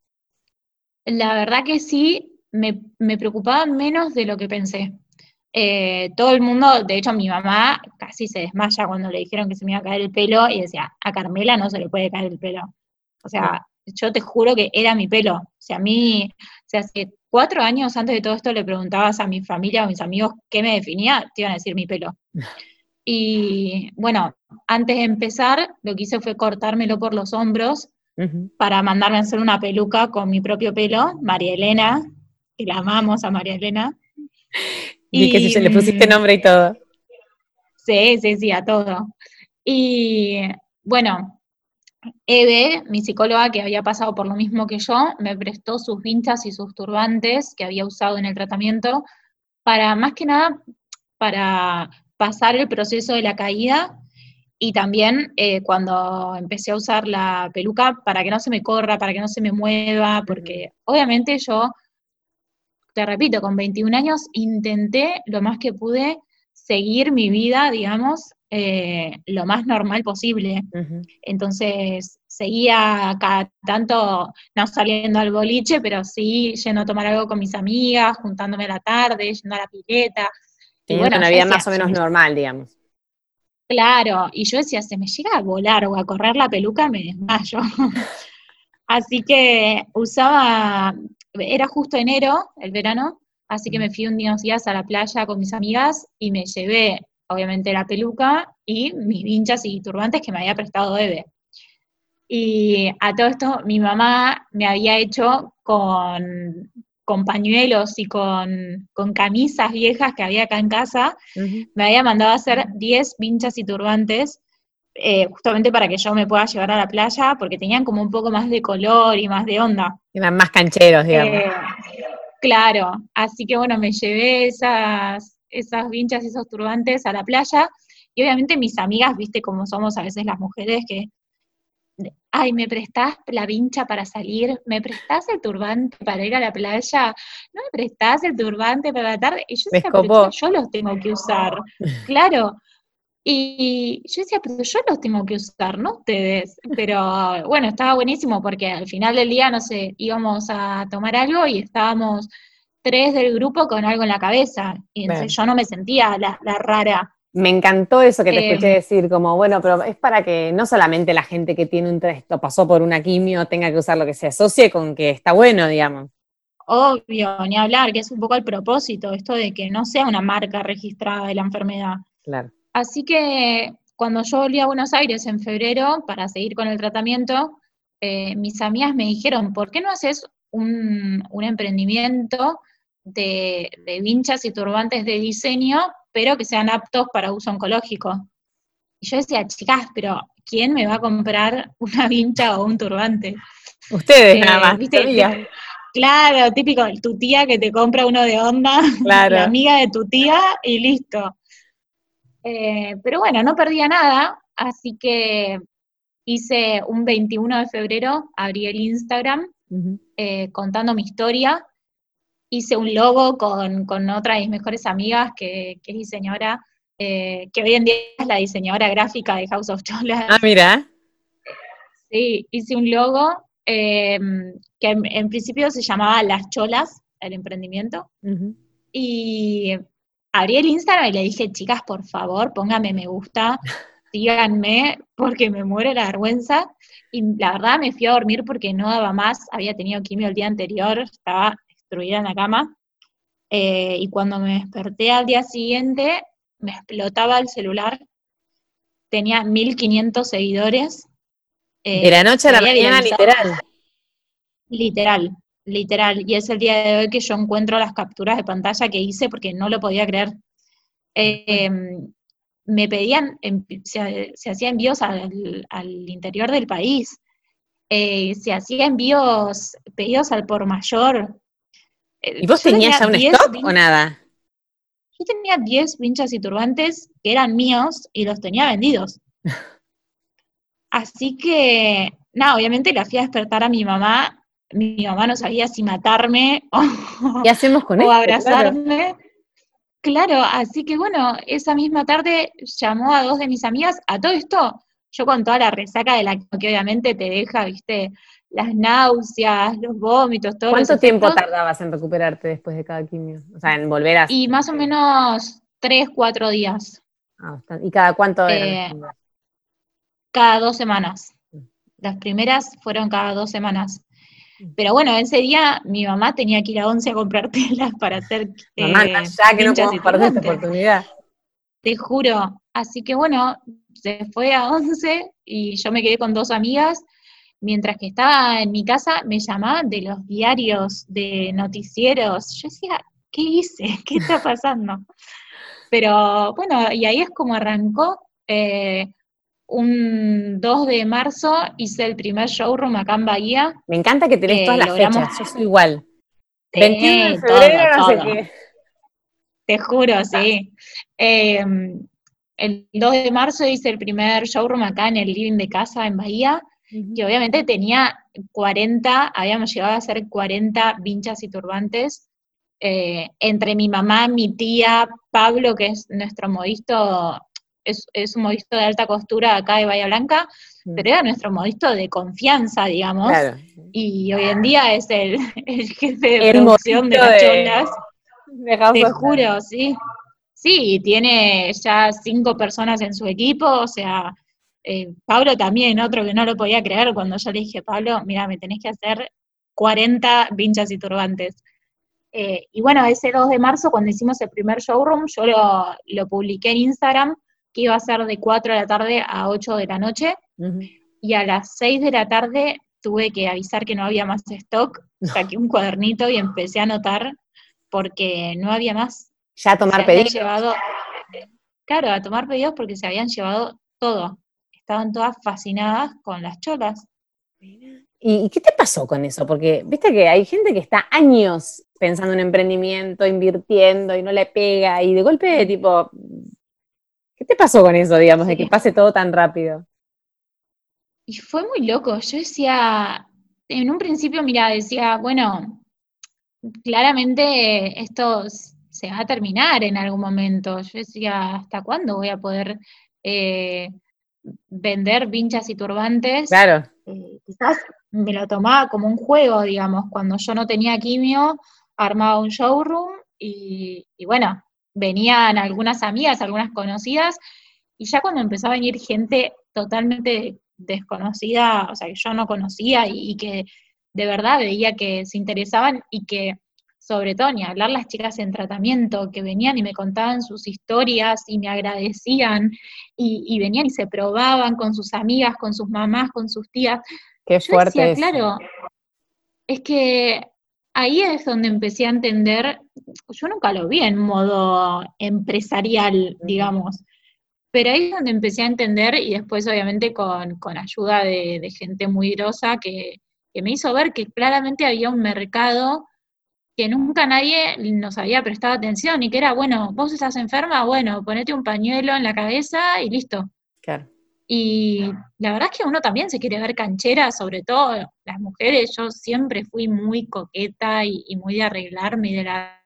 La verdad que sí, me, preocupaba menos de lo que pensé. Eh, todo el mundo, de hecho mi mamá casi se desmaya cuando le dijeron que se me iba a caer el pelo y decía, a Carmela no se le puede caer el pelo. O sea, yo te juro que era mi pelo. O sea, a mí, o sea, hace cuatro años antes de todo esto le preguntabas a mi familia o a mis amigos qué me definía, te iban a decir mi pelo. Y bueno, antes de empezar, lo que hice fue cortármelo por los hombros para mandarme a hacer una peluca con mi propio pelo, María Elena, que la amamos a María Elena. Y, que se le pusiste nombre y todo. Sí, sí, sí, a todo. Y bueno, Eve, mi psicóloga que había pasado por lo mismo que yo, me prestó sus vinchas y sus turbantes que había usado en el tratamiento para, más que nada, para pasar el proceso de la caída y también eh, cuando empecé a usar la peluca para que no se me corra, para que no se me mueva, porque obviamente yo, te repito, con 21 años intenté lo más que pude seguir mi vida, digamos, eh, lo más normal posible. Entonces, seguía cada tanto, no saliendo al boliche, pero sí yendo a tomar algo con mis amigas, juntándome a la tarde, yendo a la pileta. Y bueno, una vida más o menos normal, digamos. Claro, y yo decía, se me llega a volar o a correr la peluca, me desmayo. así que usaba, era justo enero, el verano, así que me fui un día días a la playa con mis amigas y me llevé obviamente la peluca y mis vinchas y turbantes que me había prestado Eve. Y a todo esto mi mamá me había hecho con, con pañuelos y con, camisas viejas que había acá en casa, me había mandado a hacer 10 vinchas y turbantes, eh, justamente para que yo me pueda llevar a la playa, porque tenían como un poco más de color y más de onda. Eran más cancheros, digamos. Eh, claro, así que bueno, me llevé esas, esas vinchas y esos turbantes a la playa. Y obviamente mis amigas, viste cómo somos a veces las mujeres, que, ay, ¿me prestás la vincha para salir? ¿Me prestás el turbante para ir a la playa? ¿No me prestás el turbante para la tarde? Y yo decía, yo los tengo que usar. claro. Y yo decía, pero yo los tengo que usar, no ustedes. Pero bueno, estaba buenísimo porque al final del día, no sé, íbamos a tomar algo y estábamos tres del grupo con algo en la cabeza. Y entonces yo no me sentía la, rara. Me encantó eso que te eh, escuché decir, como, bueno, pero es para que no solamente la gente que tiene un o pasó por una quimio tenga que usar lo que se asocie con que está bueno, digamos. Obvio, ni hablar, que es un poco el propósito, esto de que no sea una marca registrada de la enfermedad. Claro. Así que cuando yo volví a Buenos Aires en febrero para seguir con el tratamiento, eh, mis amigas me dijeron, ¿por qué no haces un, un emprendimiento de, vinchas y turbantes de diseño, pero que sean aptos para uso oncológico. Y yo decía, chicas, pero ¿quién me va a comprar una vincha o un turbante? Ustedes eh, nada más. ¿viste? Claro, típico, tu tía que te compra uno de onda, la amiga de tu tía y listo. Eh, pero bueno, no perdía nada, así que hice un 21 de febrero, abrí el Instagram eh, contando mi historia hice un logo con, otra de mis mejores amigas que, es diseñadora, eh, que hoy en día es la diseñadora gráfica de House of Cholas. Ah, mira. Sí, hice un logo em, que en, principio se llamaba Las Cholas, el emprendimiento. Y abrí el Instagram y le dije, chicas, por favor, pónganme me gusta, síganme, porque me muere la vergüenza. Y la verdad me fui a dormir porque no daba más, había tenido quimio el día anterior, estaba destruida en la cama. Eh, y cuando me desperté al día siguiente, me explotaba el celular. Tenía 1500 seguidores. Eh, de la noche a la mañana, literal. Literal, literal. Y es el día de hoy que yo encuentro las capturas de pantalla que hice porque no lo podía creer. Em, me pedían, se, hacía envíos al, interior del país, eh, se hacía envíos, pedidos al por mayor. Eh, ¿Y vos tenías ya un stock o nada? Yo tenía 10 vinchas y turbantes que eran míos y los tenía vendidos. Así que, nada, obviamente la fui a despertar a mi mamá. Mi mamá no sabía si matarme o, ¿Qué hacemos con o abrazarme. Claro, así que bueno, esa misma tarde llamó a dos de mis amigas. A todo esto, yo con toda la resaca de la que obviamente te deja, viste, las náuseas, los vómitos, todo. ¿Cuánto tiempo tardabas en recuperarte después de cada quimio? O sea, en volver a... Y más o menos tres, cuatro días. Ah, ¿Y cada cuánto eh, cada dos semanas. Mm. Las primeras fueron cada dos semanas. Pero bueno, ese día mi mamá tenía que ir a Once a comprar telas para hacer. Mamá, eh, ya que no podemos perder esta oportunidad. Te juro. Así que bueno, se fue a Once y yo me quedé con dos amigas. Mientras que estaba en mi casa, me llamaban de los diarios, de noticieros. Yo decía, ¿qué hice? ¿Qué está pasando? Pero bueno, y ahí es como arrancó. Eh, un 2 de marzo hice el primer showroom acá en Bahía. Me encanta que tenés todas las fechas, yo soy igual. 21 de febrero, sé qué. Te juro, sí. Em, el 2 de marzo hice el primer showroom acá en el living de casa en Bahía, que obviamente tenía 40, habíamos llegado a hacer 40 vinchas y turbantes. Eh, entre mi mamá, mi tía, Pablo, que es nuestro modisto es, un modisto de alta costura acá de Bahía Blanca, mm. pero era nuestro modisto de confianza, digamos. Y hoy en día es el, jefe de producción de las cholas. Te juro, sí. Sí, tiene ya cinco personas en su equipo, o sea, eh, Pablo también, otro que no lo podía creer cuando yo le dije, Pablo, mira, me tenés que hacer 40 vinchas y turbantes. Eh, y bueno, ese 2 de marzo, cuando hicimos el primer showroom, yo lo, lo publiqué en Instagram que iba a ser de 4 de la tarde a 8 de la noche, y a las 6 de la tarde tuve que avisar que no había más stock, saqué un cuadernito y empecé a anotar porque no había más. Ya a tomar pedidos. Llevado, claro, a tomar pedidos porque se habían llevado todo. Estaban todas fascinadas con las cholas. ¿Y qué te pasó con eso? Porque viste que hay gente que está años pensando en emprendimiento, invirtiendo y no le pega y de golpe tipo ¿Qué te pasó con eso, digamos, de que pase todo tan rápido? Y fue muy loco. Yo decía, en un principio, mira, decía, bueno, claramente esto se va a terminar en algún momento. Yo decía, ¿hasta cuándo voy a poder eh, vender vinchas y turbantes? Claro. Eh, quizás me lo tomaba como un juego, digamos, cuando yo no tenía quimio, armaba un showroom y bueno, venían algunas amigas, algunas conocidas, y ya cuando empezó a venir gente totalmente desconocida, o sea, que yo no conocía y, que de verdad veía que se interesaban y que, sobre todo, ni hablar las chicas en tratamiento, que venían y me contaban sus historias y me agradecían, y, venían y se probaban con sus amigas, con sus mamás, con sus tías. Qué fuerte. claro, es que ahí es donde empecé a entender, yo nunca lo vi en modo empresarial, digamos, pero ahí es donde empecé a entender y después obviamente con, ayuda de, gente muy grosa que, me hizo ver que claramente había un mercado que nunca nadie nos había prestado atención y que era, bueno, vos estás enferma, bueno, ponete un pañuelo en la cabeza y listo. Claro. Y la verdad es que uno también se quiere ver canchera, sobre todo las mujeres. Yo siempre fui muy coqueta y, muy de arreglarme y de la...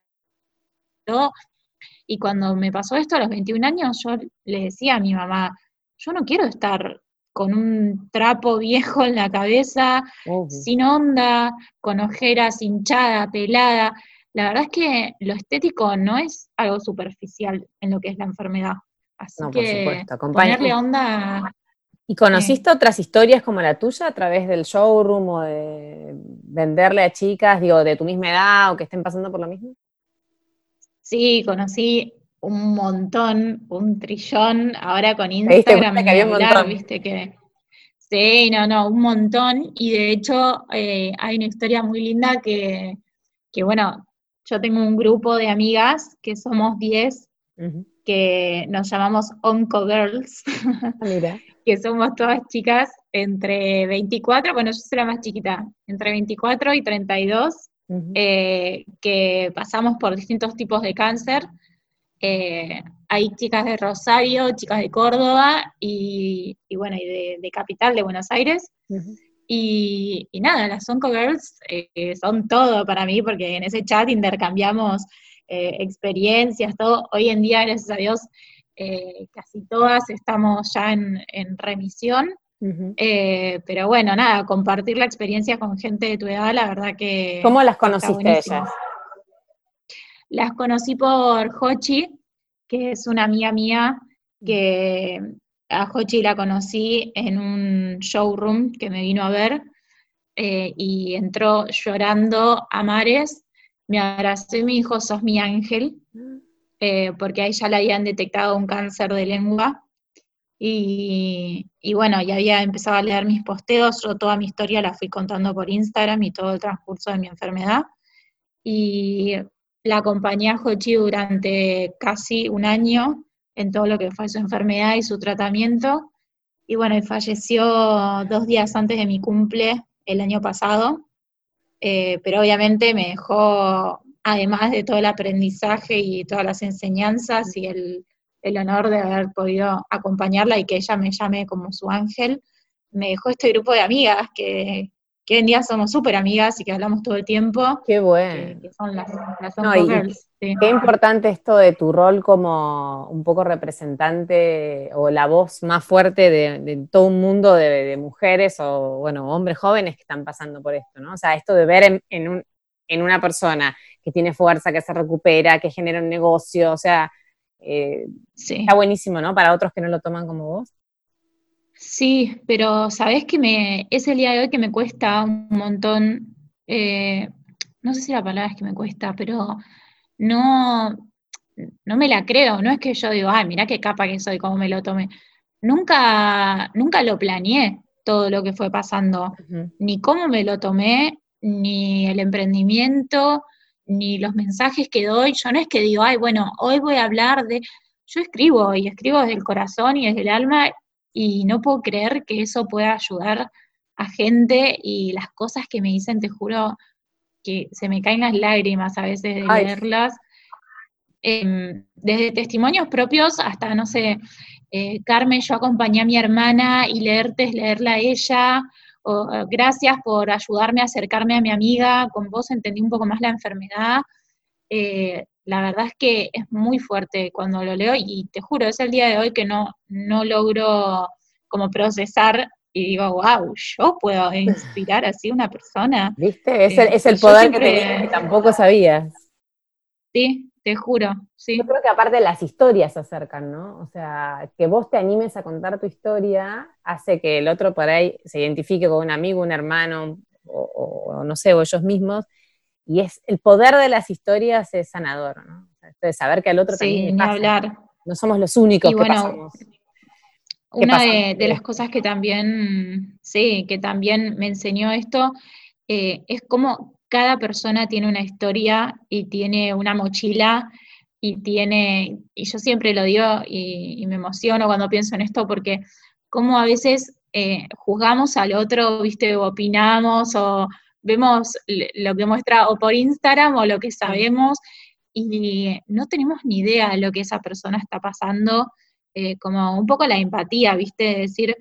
Y cuando me pasó esto a los 21 años, yo le decía a mi mamá, yo no quiero estar con un trapo viejo en la cabeza, sin onda, con ojeras hinchada, pelada. La verdad es que lo estético no es algo superficial en lo que es la enfermedad. Así que ponerle onda. ¿Y conociste otras historias como la tuya a través del showroom o de venderle a chicas, digo, de tu misma edad o que estén pasando por lo mismo? Sí, conocí un montón, un trillón, ahora con Instagram, que había un montón? viste que... Sí, no, no, un montón, y de hecho eh, hay una historia muy linda que, que, bueno, yo tengo un grupo de amigas que somos 10, que nos llamamos Onco Girls, ah, que somos todas chicas entre 24, bueno, yo soy la más chiquita, entre 24 y 32, eh, que pasamos por distintos tipos de cáncer. Eh, hay chicas de Rosario, chicas de Córdoba y, bueno, y de, Capital, de Buenos Aires. y, nada, las Onco Girls eh, son todo para mí porque en ese chat intercambiamos experiencias, todo. Hoy en día, gracias a Dios, casi todas estamos ya en, en remisión. Eh, pero bueno, nada, compartir la experiencia con gente de tu edad, la verdad que... ¿Cómo las conociste ellas? Las conocí por Hochi, que es una amiga mía, que a Hochi la conocí en un showroom que me vino a ver eh, y entró llorando a mares, me abrazó y me dijo, sos mi ángel, eh, porque a ella le habían detectado un cáncer de lengua y, bueno, ya había empezado a leer mis posteos, yo toda mi historia la fui contando por Instagram y todo el transcurso de mi enfermedad. Y la acompañé a Jochi durante casi un año en todo lo que fue su enfermedad y su tratamiento. Y bueno, falleció dos días antes de mi cumple el año pasado, eh, pero obviamente me dejó, además de todo el aprendizaje y todas las enseñanzas y el, el honor de haber podido acompañarla y que ella me llame como su ángel, me dejó este grupo de amigas que, hoy en día somos súper amigas y que hablamos todo el tiempo. Qué bueno. Que, son las, Qué importante esto de tu rol como un poco representante o la voz más fuerte de, todo un mundo de, mujeres o, bueno, hombres jóvenes que están pasando por esto, ¿no? O sea, esto de ver en, en una persona que tiene fuerza, que se recupera, que genera un negocio, o sea, eh, está buenísimo, ¿no? Para otros que no lo toman como vos. Sí, pero sabes que me, es el día de hoy que me cuesta un montón, eh, no sé si la palabra es que me cuesta, pero no, no me la creo, no es que yo digo, ay, mira qué capa que soy, cómo me lo tomé. Nunca, nunca lo planeé todo lo que fue pasando, ni cómo me lo tomé, ni el emprendimiento, ni los mensajes que doy, yo no es que digo, ay, bueno, hoy voy a hablar de, yo escribo y escribo desde el corazón y desde el alma y no puedo creer que eso pueda ayudar a gente y las cosas que me dicen, te juro que se me caen las lágrimas a veces de leerlas. Em, desde testimonios propios hasta, no sé, eh, Carmen, yo acompañé a mi hermana y leerte es leerla a ella, o, eh, gracias por ayudarme a acercarme a mi amiga, con vos entendí un poco más la enfermedad. Eh, la verdad es que es muy fuerte cuando lo leo y te juro, es el día de hoy que no, no logro como procesar y digo, wow, yo puedo inspirar así a una persona. ¿Viste? Es el, es el poder que, tampoco sabías. Sí, te juro, sí. Yo creo que aparte las historias se acercan, ¿no? O sea, que vos te animes a contar tu historia hace que el otro por ahí se identifique con un amigo, un hermano, o, no sé, o ellos mismos. Y es el poder de las historias es sanador, ¿no? De saber que al otro también le hablar. No somos los únicos y que bueno, Una de, las cosas que también, sí, que también me enseñó esto, eh, es cómo cada persona tiene una historia y tiene una mochila y tiene, y yo siempre lo digo y, me emociono cuando pienso en esto porque como a veces eh, juzgamos al otro, viste, o opinamos o vemos lo que muestra o por Instagram o lo que sabemos y no tenemos ni idea de lo que esa persona está pasando, eh, como un poco la empatía, viste, de decir,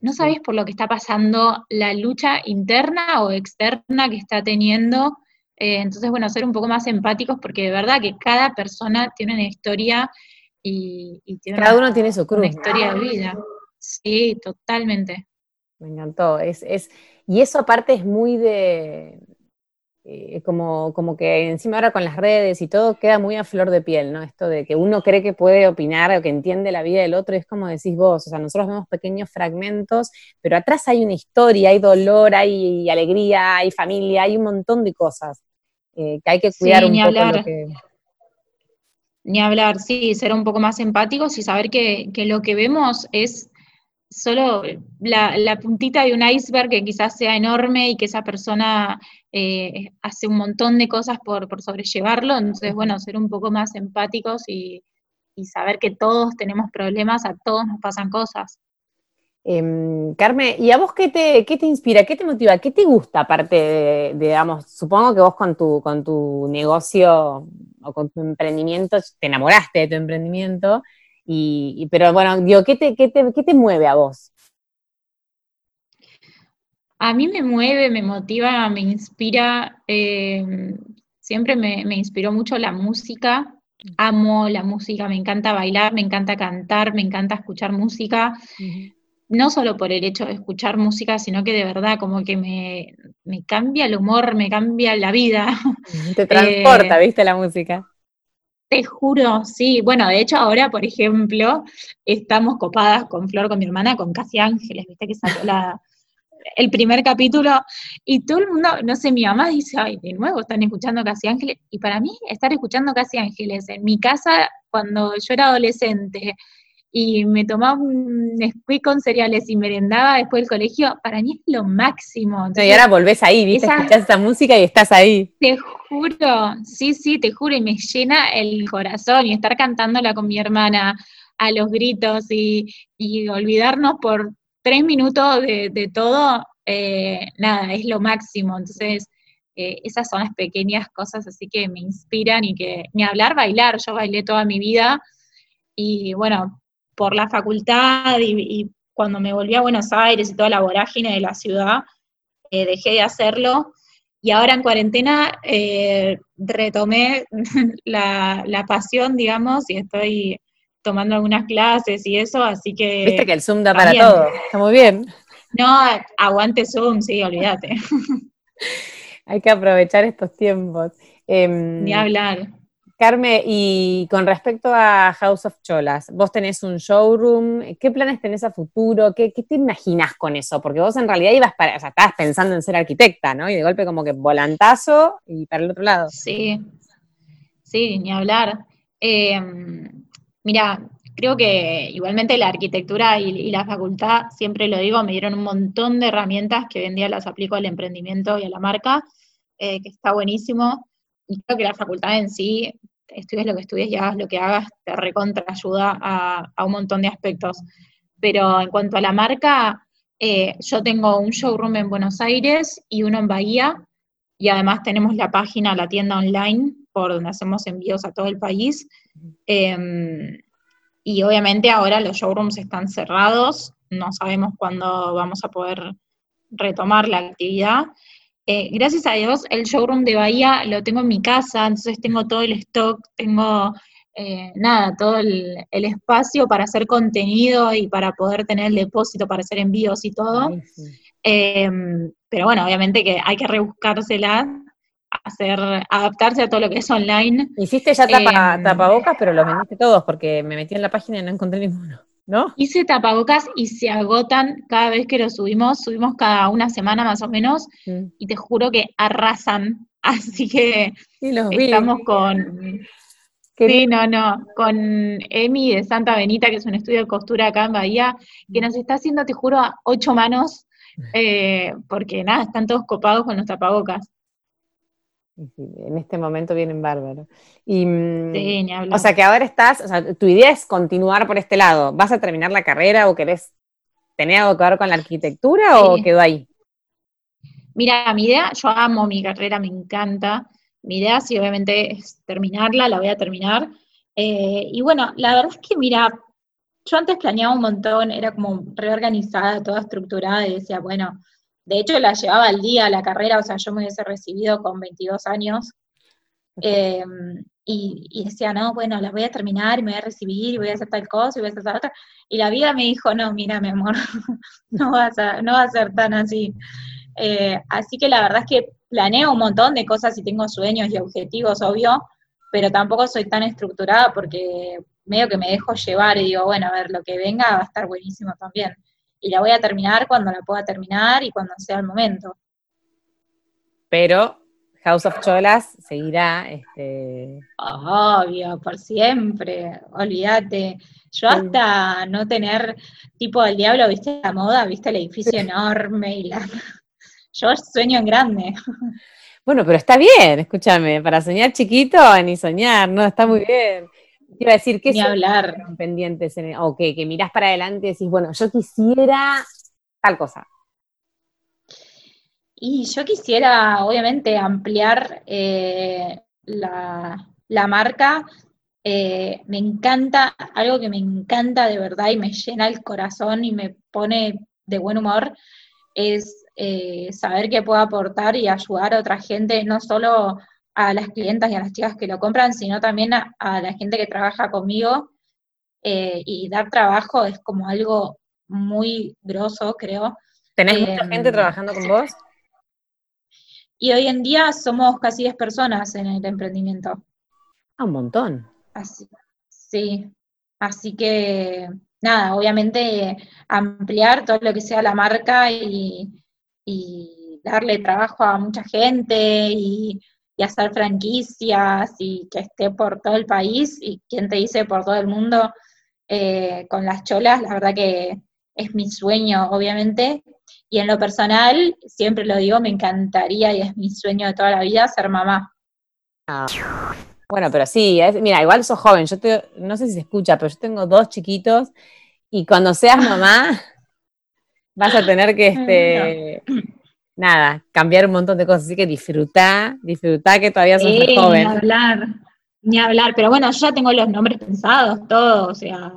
no sabes por lo que está pasando la lucha interna o externa que está teniendo. Eh, entonces, bueno, ser un poco más empáticos porque de verdad que cada persona tiene una historia y, tiene cada uno tiene su cruz. Una historia de vida. Sí, totalmente. Me encantó. Es, es, y eso aparte es muy de, eh, como, como que encima ahora con las redes y todo queda muy a flor de piel, ¿no? Esto de que uno cree que puede opinar o que entiende la vida del otro, es como decís vos, o sea, nosotros vemos pequeños fragmentos, pero atrás hay una historia, hay dolor, hay alegría, hay familia, hay un montón de cosas eh, que hay que cuidar un poco lo que... Ni hablar, sí, ser un poco más empáticos y saber que, lo que vemos es solo la, puntita de un iceberg que quizás sea enorme y que esa persona eh, hace un montón de cosas por, sobrellevarlo. Entonces, bueno, ser un poco más empáticos y, saber que todos tenemos problemas, a todos nos pasan cosas. Eh, Carmen, ¿y a vos qué te, qué te inspira, qué te motiva, qué te gusta aparte de, digamos, supongo que vos con tu, con tu negocio o con tu emprendimiento, te enamoraste de tu emprendimiento, y, pero bueno, digo, ¿qué te, qué, te, ¿qué te mueve a vos? A mí me mueve, me motiva, me inspira, eh, siempre me, inspiró mucho la música, amo la música, me encanta bailar, me encanta cantar, me encanta escuchar música no solo por el hecho de escuchar música, sino que de verdad como que me, cambia el humor, me cambia la vida. Te transporta, eh, ¿viste la música? Te juro, sí. Bueno, de hecho ahora, por ejemplo, estamos copadas con Flor, con mi hermana, con Casi Ángeles, viste que salió el primer capítulo, y todo el mundo, no sé, mi mamá dice, ay, de nuevo están escuchando Casi Ángeles, y para mí estar escuchando Casi Ángeles en mi casa cuando yo era adolescente, y me tomaba un squeak con cereales y merendaba después del colegio, para mí es lo máximo. y ahora volvés ahí, ¿viste? Escuchás esa música y estás ahí. Te juro, sí, sí, te juro, y me llena el corazón y estar cantándola con mi hermana a los gritos y, olvidarnos por tres minutos de, todo, eh, nada, es lo máximo. Entonces, eh, esas son las pequeñas cosas así que me inspiran y que, ni hablar, bailar, yo bailé toda mi vida y bueno, por la facultad y, cuando me volví a Buenos Aires y toda la vorágine de la ciudad, eh, dejé de hacerlo. Y ahora en cuarentena eh, retomé la, pasión, digamos, y estoy tomando algunas clases y eso, así que... Viste que el Zoom da para todo, está muy bien. No, aguante Zoom, sí, olvídate. Hay que aprovechar estos tiempos. Em, Ni hablar. Carmen, y con respecto a House of Cholas, vos tenés un showroom, ¿qué planes tenés a futuro? ¿Qué, te imaginás con eso? Porque vos en realidad ibas para, o sea, estabas pensando en ser arquitecta, ¿no? Y de golpe como que volantazo y para el otro lado. Sí, sí, ni hablar. Em, mira, creo que igualmente la arquitectura y, la facultad, siempre lo digo, me dieron un montón de herramientas que hoy en día las aplico al emprendimiento y a la marca, eh, que está buenísimo. Y creo que la facultad en sí estudies lo que estudies y hagas lo que hagas, te recontra ayuda a, un montón de aspectos. Pero en cuanto a la marca, eh, yo tengo un showroom en Buenos Aires y uno en Bahía, y además tenemos la página, la tienda online, por donde hacemos envíos a todo el país. Em, y obviamente ahora los showrooms están cerrados, no sabemos cuándo vamos a poder retomar la actividad, eh, gracias a Dios, el showroom de Bahía lo tengo en mi casa, entonces tengo todo el stock, tengo eh, nada, todo el, espacio para hacer contenido y para poder tener el depósito para hacer envíos y todo. Em, pero bueno, obviamente que hay que rebuscársela, hacer, adaptarse a todo lo que es online. Hiciste ya em, tapabocas, pero los vendiste todos porque me metí en la página y no encontré ninguno. ¿No? Hice tapabocas y se agotan cada vez que lo subimos, subimos cada una semana más o menos, mm. y te juro que arrasan. Así que estamos con. Sí, no, no, con Emi de Santa Benita, que es un estudio de costura acá en Bahía, que nos está haciendo, te juro, a ocho manos, eh, porque nada, están todos copados con los tapabocas en este momento vienen bárbaros. Y, mm, O sea, que ahora estás, o sea, tu idea es continuar por este lado. ¿Vas a terminar la carrera o querés tener algo que ver con la arquitectura o quedó ahí? Mira, mi idea, yo amo mi carrera, me encanta. Mi idea sí, obviamente, es terminarla, la voy a terminar. Eh, y bueno, la verdad es que, mira, yo antes planeaba un montón, era como reorganizada, toda estructurada, y decía, bueno, de hecho, la llevaba al día la carrera, o sea, yo me hubiese recibido con 22 años. Em, y, decía, no, bueno, la voy a terminar y me voy a recibir y voy a hacer tal cosa y voy a hacer tal otra. Y la vida me dijo, no, mira, mi amor, no, va a no va a ser tan así. Eh, así que la verdad es que planeo un montón de cosas y tengo sueños y objetivos, obvio, pero tampoco soy tan estructurada porque medio que me dejo llevar y digo, bueno, a ver, lo que venga va a estar buenísimo también y la voy a terminar cuando la pueda terminar y cuando sea el momento. Pero House of Cholas seguirá. Este... Obvio, por siempre, olvídate. Yo hasta no tener tipo del diablo, viste la moda, viste el edificio enorme y la... Yo sueño en grande. Bueno, pero está bien, escúchame, para soñar chiquito ni soñar, ¿no? Está muy bien. Iba a decir que ni hablar. pendientes o que, que mirás para adelante y decís, bueno, yo quisiera tal cosa. Y yo quisiera, obviamente, ampliar eh, la, marca. Eh, me encanta, algo que me encanta de verdad y me llena el corazón y me pone de buen humor, es eh, saber que puedo aportar y ayudar a otra gente, no solo a las clientas y a las chicas que lo compran, sino también a, la gente que trabaja conmigo. y dar trabajo es como algo muy grosso, creo. ¿Tenés mucha gente trabajando con vos? Y hoy en día somos casi 10 personas en el emprendimiento. Ah, un montón. Así, sí. Así que, nada, obviamente ampliar todo lo que sea la marca y, darle trabajo a mucha gente y, hacer franquicias y que esté por todo el país y quien te dice por todo el mundo eh, con las cholas, la verdad que es mi sueño, obviamente, y en lo personal, siempre lo digo, me encantaría y es mi sueño de toda la vida ser mamá. Ah, bueno, pero sí, mira, igual sos joven, yo te, no sé si se escucha, pero yo tengo dos chiquitos y cuando seas mamá vas a tener que, este, nada, cambiar un montón de cosas, así que disfrutá, disfrutá que todavía sos joven. Ni hablar, ni hablar, pero bueno, yo ya tengo los nombres pensados, todo, o sea,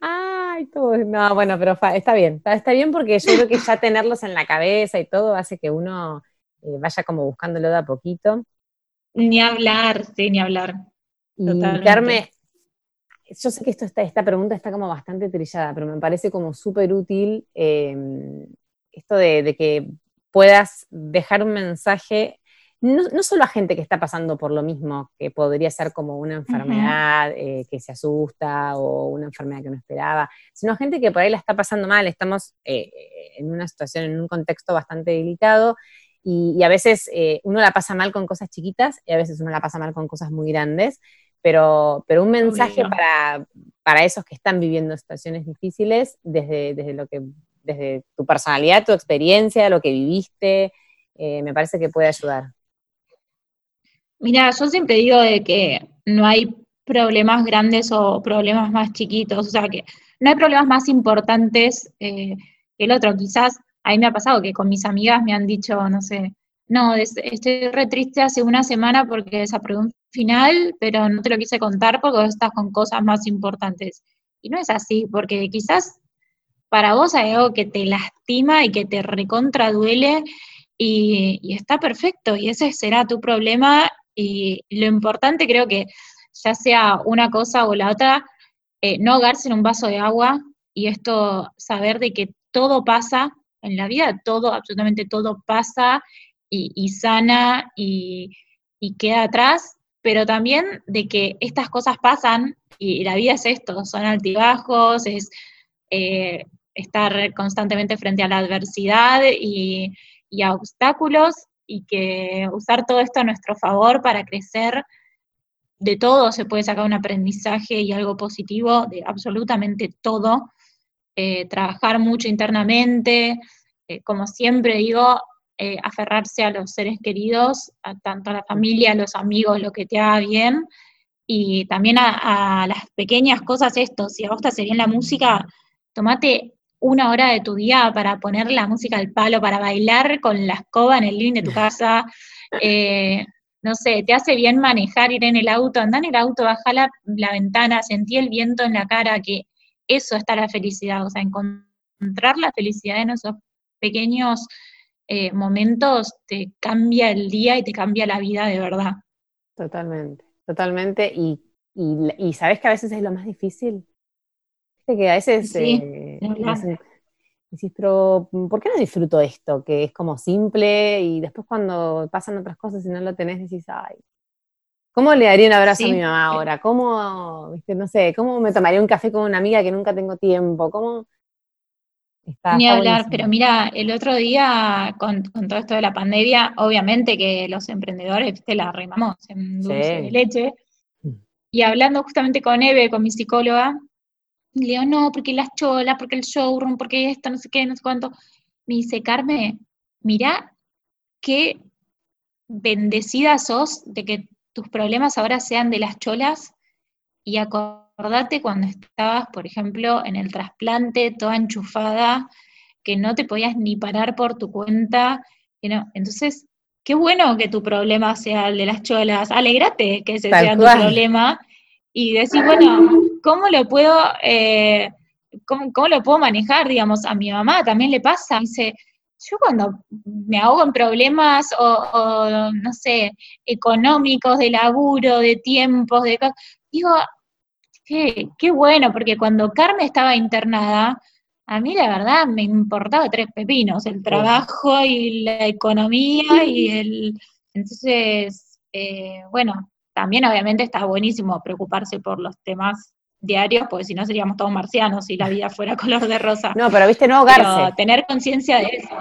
Ay, todo. No, bueno, pero está bien. Está, bien porque yo creo que ya tenerlos en la cabeza y todo hace que uno eh, vaya como buscándolo de a poquito. Ni hablar, sí, ni hablar. Y Carmen, yo sé que esto está, esta pregunta está como bastante trillada, pero me parece como súper útil em, esto de, que puedas dejar un mensaje no, solo a gente que está pasando por lo mismo, que podría ser como una enfermedad eh, que se asusta o una enfermedad que no esperaba, sino a gente que por ahí la está pasando mal, estamos eh, en una situación, en un contexto bastante delicado y, a veces eh, uno la pasa mal con cosas chiquitas y a veces uno la pasa mal con cosas muy grandes, pero, pero un mensaje para, para, esos que están viviendo situaciones difíciles desde, desde, lo que, desde tu personalidad, tu experiencia, lo que viviste, me parece que puede ayudar. Mira, yo siempre digo de que no hay problemas grandes o problemas más chiquitos, o sea que no hay problemas más importantes eh, que el otro. Quizás a mí me ha pasado que con mis amigas me han dicho, no sé, no, estoy re triste hace una semana porque desaprobé un final, pero no te lo quise contar porque estás con cosas más importantes. Y no es así, porque quizás para vos hay algo que te lastima y que te recontra duele y, está perfecto, y ese será tu problema y lo importante creo que ya sea una cosa o la otra, eh, no ahogarse en un vaso de agua y esto saber de que todo pasa en la vida, todo, absolutamente todo pasa y, sana y, queda atrás, pero también de que estas cosas pasan y la vida es esto, son altibajos, es eh, estar constantemente frente a la adversidad y, a obstáculos y que usar todo esto a nuestro favor para crecer. De todo se puede sacar un aprendizaje y algo positivo, de absolutamente todo. Eh, trabajar mucho internamente, eh, como siempre digo, eh, aferrarse a los seres queridos, tanto a la familia, a los amigos, lo que te haga bien, y también a, a las pequeñas cosas esto, si a vos te hace bien la música, tomate una hora de tu día para poner la música al palo, para bailar con la escoba en el living de tu casa. Eh, no sé, te hace bien manejar, ir en el auto, andar en el auto, bajar la, ventana, sentir el viento en la cara, que eso está la felicidad, o sea, encontrar la felicidad en esos pequeños eh, momentos te cambia el día y te cambia la vida de verdad. Totalmente, totalmente. Y, y sabes que a veces es lo más difícil, que a veces eh, decís, pero ¿por qué no disfruto esto? Que es como simple y después cuando pasan otras cosas y no lo tenés, decís, ay, ¿cómo le daría un abrazo a mi mamá ahora? ¿Cómo, no sé, cómo me tomaría un café con una amiga que nunca tengo tiempo? ¿Cómo? Ni hablar, pero mira, el otro día con, todo esto de la pandemia, obviamente que los emprendedores te la remamos en dulce de leche. Mm. Y hablando justamente con Eve, con mi psicóloga, le digo, no, porque las cholas, porque el showroom, porque esto, no sé qué, no sé cuánto. Me dice, Carmen, mira qué bendecida sos de que tus problemas ahora sean de las cholas y acordate cuando estabas, por ejemplo, en el trasplante, toda enchufada, que no te podías ni parar por tu cuenta. Entonces, qué bueno que tu problema sea el de las cholas. Alegrate que ese sea tu problema y decir, bueno, ¿cómo lo puedo, eh, cómo, lo puedo manejar? Digamos, a mi mamá también le pasa. Dice, yo cuando me ahogo en problemas o, no sé, económicos, de laburo, de tiempos, de digo, qué, qué bueno, porque cuando Carmen estaba internada, a mí la verdad me importaba tres pepinos, el trabajo y la economía y el... Entonces, eh, bueno, también obviamente está buenísimo preocuparse por los temas diarios, porque si no seríamos todos marcianos si la vida fuera color de rosa. No, pero viste, no ahogarse. tener conciencia de eso.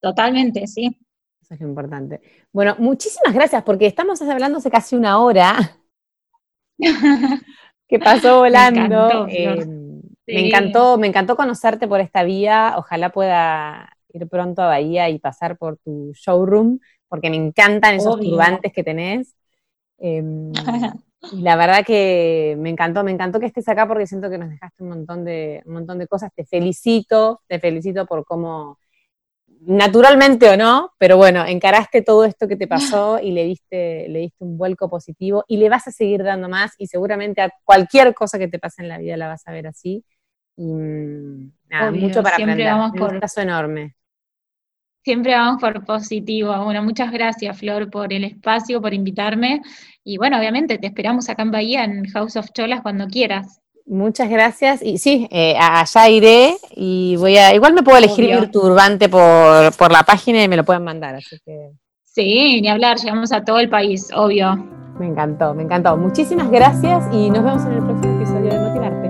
Totalmente, sí. Eso es lo importante. Bueno, muchísimas gracias, porque estamos hablando hace casi una hora. que pasó volando. Eh, me encantó, me encantó conocerte por esta vía. Ojalá pueda ir pronto a Bahía y pasar por tu showroom, porque me encantan esos turbantes que tenés. Em, y la verdad que me encantó, me encantó que estés acá porque siento que nos dejaste un montón de, un montón de cosas. Te felicito, te felicito por cómo, naturalmente o no, pero bueno, encaraste todo esto que te pasó y le diste, le diste un vuelco positivo y le vas a seguir dando más y seguramente a cualquier cosa que te pase en la vida la vas a ver así. Y mm, nada, mucho para aprender. Vamos por... Un caso enorme. Siempre vamos por positivo. Bueno, muchas gracias, Flor, por el espacio, por invitarme. Y bueno, obviamente te esperamos acá en Bahía, en House of Cholas, cuando quieras. Muchas gracias. Y sí, eh, allá iré y voy a. Igual me puedo elegir turbante por, la página y me lo pueden mandar, así que. Sí, ni hablar, llegamos a todo el país, obvio. Me encantó, me encantó. Muchísimas gracias y nos vemos en el próximo episodio de Motivarte.